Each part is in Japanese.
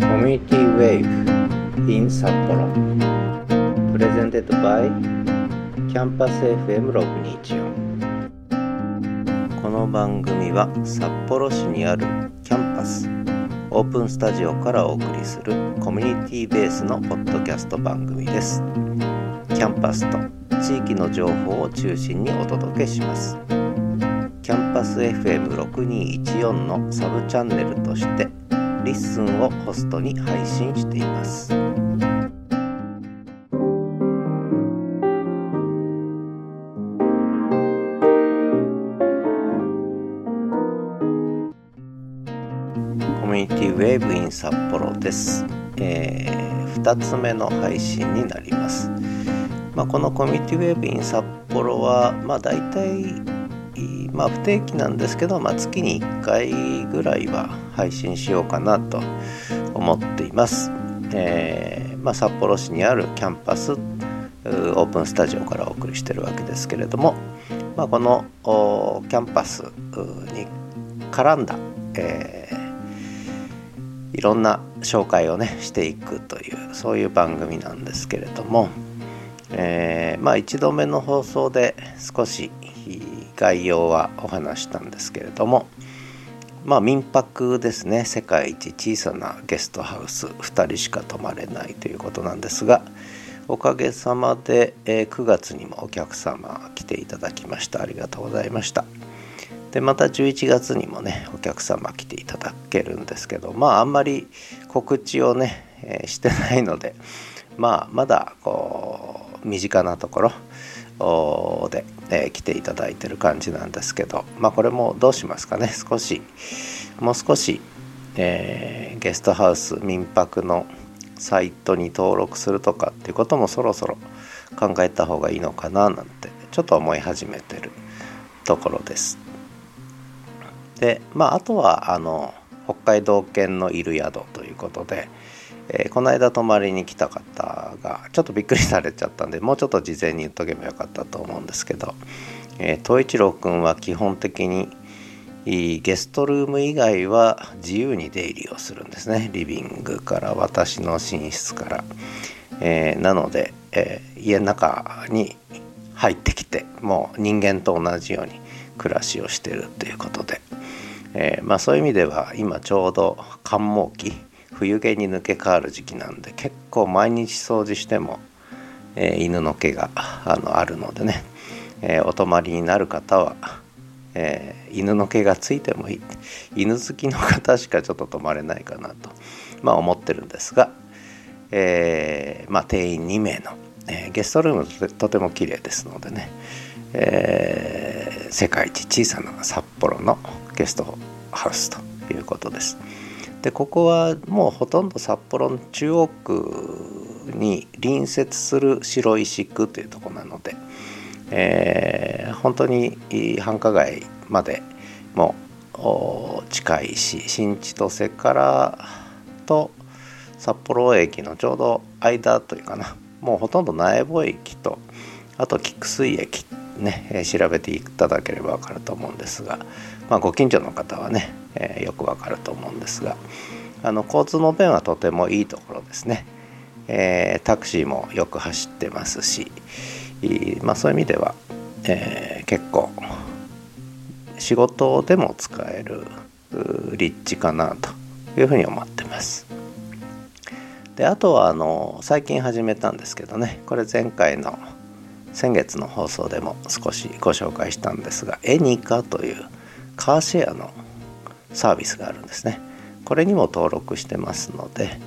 Community Wave in 札幌 Presented by Campus FM624 この番組は札幌市にあるキャンパスオープンスタジオからお送りするコミュニティベースのポッドキャスト番組です。キャンパスと地域の情報を中心にお届けします。キャンパス FM6214 のサブチャンネルとしてリッスンをホストに配信しています。 Community Wave in 札幌です、えー、2つ目の配信になります、まあ、この Community Wave in 札幌はまあ大体まあ不定期なんですけど、まあ、月に1回ぐらいは配信しようかなと思っています、えーまあ、札幌市にあるキャンパスオープンスタジオからお送りしてるわけですけれども、まあ、このキャンパスに絡んだ、えーいろんな紹介をねしていくというそういう番組なんですけれども、えーまあ1度目の放送で少し概要はお話したんですけれどもまあ民泊ですね。世界一小さなゲストハウス2人しか泊まれないということなんですがおかげさまで、え9月にもお客様来ていただきました。ありがとうございました。でまた11月にもねお客様来ていただけるんですけどまああんまり告知をね、えしてないのでまあまだこう身近なところで、えー来ていただいてる感じなんですけどまあこれもどうしますかね 少しもう少し、えーゲストハウス民泊のサイトに登録するとかっていうこともそろそろ考えた方がいいのかななんてちょっと思い始めてるところです。でまああとはあの北海道犬のいる宿ということで、えーこの間泊まりに来た方がちょっとびっくりされちゃったんでもうちょっと事前に言っとけばよかったと思うんですけどえー一郎くんは基本的にゲストルーム以外は自由に出入りをするんですね。リビングから私の寝室から、えーなので、えー家の中に入ってきてもう人間と同じように暮らしをしてるということで、えーまあ、そういう意味では今ちょうど寒毛期冬毛に抜け変わる時期なんで結構毎日掃除しても、えー犬の毛があのあるのでね、えーお泊まりになる方は、えー犬の毛がついてもいい犬好きの方しかちょっと泊まれないかなと、まあ、思ってるんですが、えまあ、定員2名の、えゲストルームとてとても綺麗ですのでね、え世界一小さな札幌のゲストハウスということです。でここはもうほとんど札幌の中央区に隣接する白石区というとこなので、えー本当に繁華街までもお近いし新千歳からと札幌駅のちょうど間というかなもうほとんど苗穂駅とあと菊水駅ね、調べていただければ分かると思うんですが、まあ、ご近所の方はね、えーよく分かると思うんですがあの交通の便はとてもいいところですね、えータクシーもよく走ってますし、まあ、そういう意味では、えー結構仕事でも使える立地かなというふうに思ってます。であとはあの最近始めたんですけどねこれ前回の先月の放送でも少しご紹介したんですがエニカというカーシェアのサービスがあるんですね。これにも登録してますので、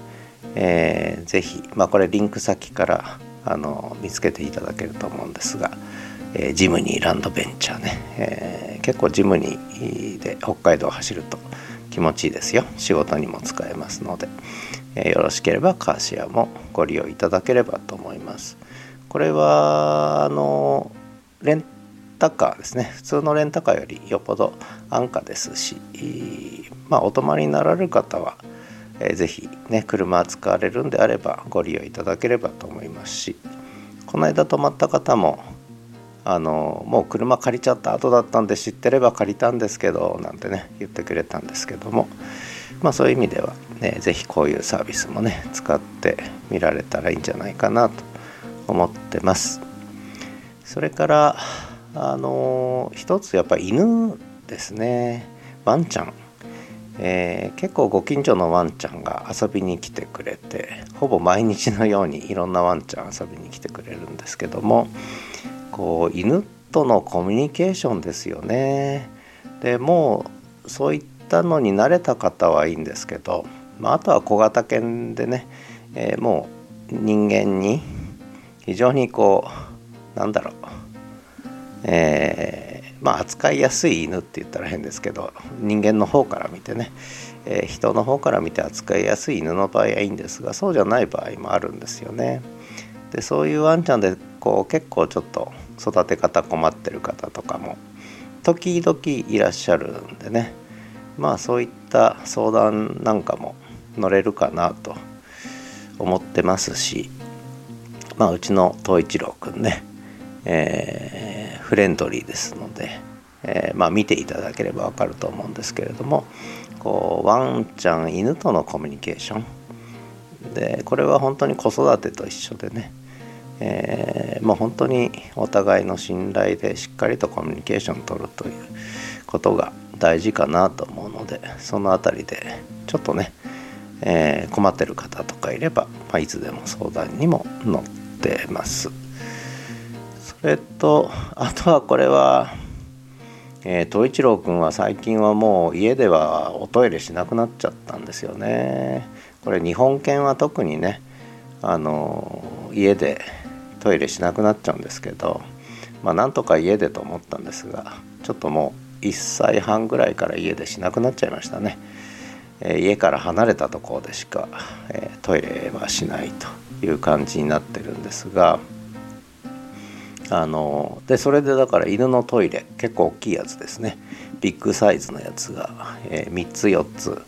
えーぜひ、まあ、これリンク先からあの見つけていただけると思うんですが、えージムニーランドベンチャーね、えー結構ジムニーで北海道を走ると気持ちいいですよ。仕事にも使えますので、えーよろしければカーシェアもご利用いただければと思います。これはあのレンタカーですね。普通のレンタカーよりよっぽど安価ですしまあお泊まりになられる方は、えーぜひね車使われるんであればご利用いただければと思いますしこの間泊まった方もあのもう車借りちゃった後だったんで知ってれば借りたんですけどなんてね言ってくれたんですけども、まあそういう意味では、ね、是非こういうサービスもね使ってみられたらいいんじゃないかなと。思ってます。それからあの一つやっぱ犬ですね。ワンちゃん。えー、結構ご近所のワンちゃんが遊びに来てくれてほぼ毎日のようにいろんなワンちゃん遊びに来てくれるんですけどもこう犬とのコミュニケーションですよね。でもうそういったのに慣れた方はいいんですけど、まあ、あとは小型犬でね、えー、もう人間に非常にこうなんだろう、えーまあ、扱いやすい犬って言ったら変ですけど人間の方から見てね、えー、人の方から見て扱いやすい犬の場合はいいんですがそうじゃない場合もあるんですよね。でそういうワンちゃんでこう結構ちょっと育て方困ってる方とかも時々いらっしゃるんでね。まあそういった相談なんかも乗れるかなと思ってますし。まあうちの東一郎くんね、えーフレンドリーですので、えー、まあ、見ていただければ分かると思うんですけれどもこうワンちゃん犬とのコミュニケーション。でこれは本当に子育てと一緒でね、えー、もう本当にお互いの信頼でしっかりとコミュニケーションを取るということが大事かなと思うのでその辺りでちょっとね、えー、困ってる方とかいれば、まあ、いつでも相談にも乗ってます。えっとあとはこれはえー、一郎君は最近はもう家ではおトイレしなくなっちゃったんですよね。これ日本犬は特にねあの家でトイレしなくなっちゃうんですけどまあなんとか家でと思ったんですがちょっともう1歳半ぐらいから家でしなくなっちゃいましたね。え、家から離れたところでしか、えー、トイレはしないという感じになってるんですが。あのでそれでだから犬のトイレ結構大きいやつですねビッグサイズのやつが、えー、3つ4つ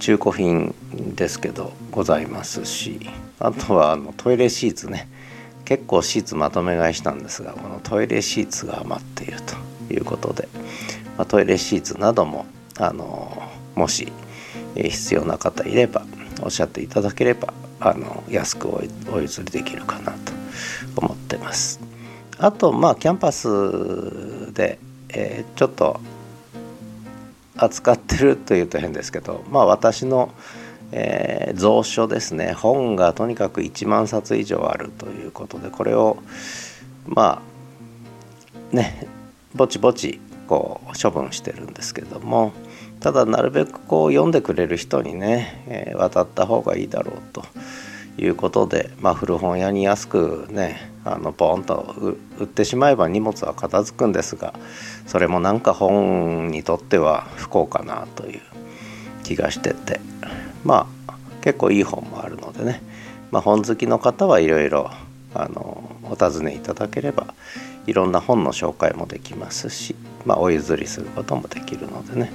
中古品ですけどございますしあとはあのトイレシーツね結構シーツまとめ買いしたんですがこのトイレシーツが余っているということで、まあ、トイレシーツなどもあのもし必要な方いればおっしゃっていただければあの安くお譲りできるかなと思ってます。あとまあキャンパスで、えー、ちょっと扱ってるというと変ですけどまあ私の、えー、蔵書ですね本がとにかく1万冊以上あるということでこれをまあねぼちぼちこう処分してるんですけどもただなるべくこう読んでくれる人にね、えー、渡った方がいいだろうということで、まあ、古本屋に安くねあのポンと売ってしまえば荷物は片付くんですがそれもなんか本にとっては不幸かなという気がしててまあ結構いい本もあるのでね、まあ、本好きの方はいろいろお尋ねいただければいろんな本の紹介もできますし、まあ、お譲りすることもできるのでね、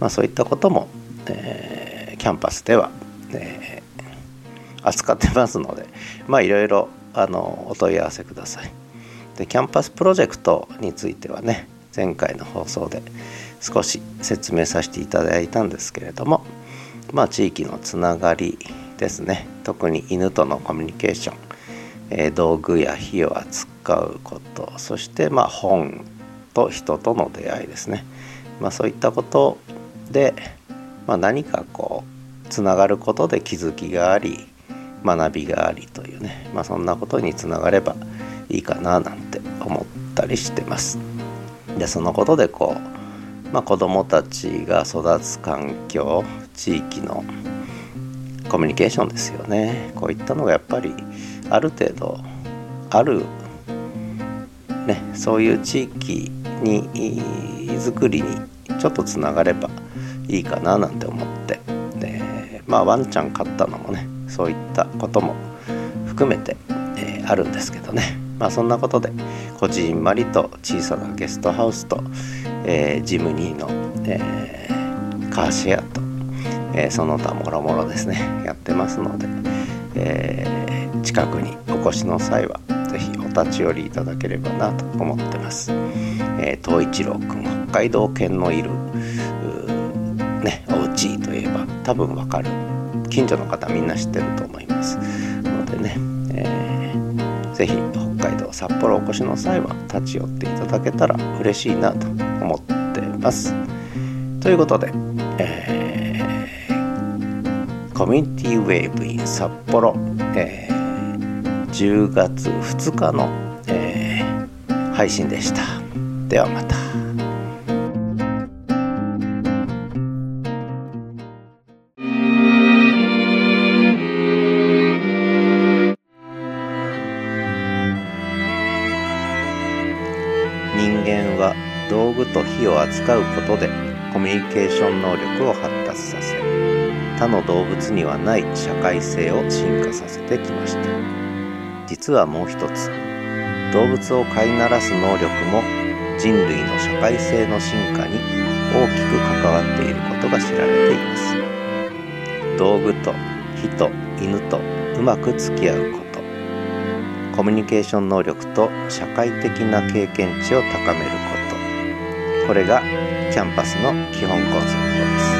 まあ、そういったことも、えー、キャンパスでは、えー、扱ってますのでまあいろいろあのお問い合わせください。でキャンパスプロジェクトについてはね前回の放送で少し説明させていただいたんですけれどもまあ地域のつながりですね。特に犬とのコミュニケーション、え、道具や火を扱うことそしてまあ本と人との出会いですね、まあ、そういったことで、まあ、何かこうつながることで気づきがあり学びがありというね、まあ、そんなことにつながればいいかななんて思ったりしてます。でそのことでこう、まあ、子どもたちが育つ環境地域のコミュニケーションですよねこういったのがやっぱりある程度ある、ね、そういう地域にづくりにちょっとつながればいいかななんて思って。でまあワンちゃん飼ったのもねそういったことも含めて、えー、あるんですけどね。まあそんなことでこじんまりと小さなゲストハウスと、えー、ジムニーの、えー、カーシェアと、えその他もろもろですねやってますので、え近くにお越しの際は是非お立ち寄りいただければなと思ってます。え東一郎くん北海道犬のいるねお家といえば多分わかる。近所の方みんな知ってると思います。のでね、えー、ぜひ北海道札幌お越しの際は立ち寄っていただけたら嬉しいなと思ってます。ということで、えー、コミュニティウェーブイン札幌、えー、10月2日の、えー、配信でしたではまた。人間は道具と火を扱うことでコミュニケーション能力を発達させ他の動物にはない社会性を進化させてきました実はもう一つ。動物を飼いならす能力も人類の社会性の進化に大きく関わっていることが知られています。道具と人犬とうまく付き合うこと。コミュニケーション能力と社会的な経験値を高めること。これがキャンパスの基本コンセプトです。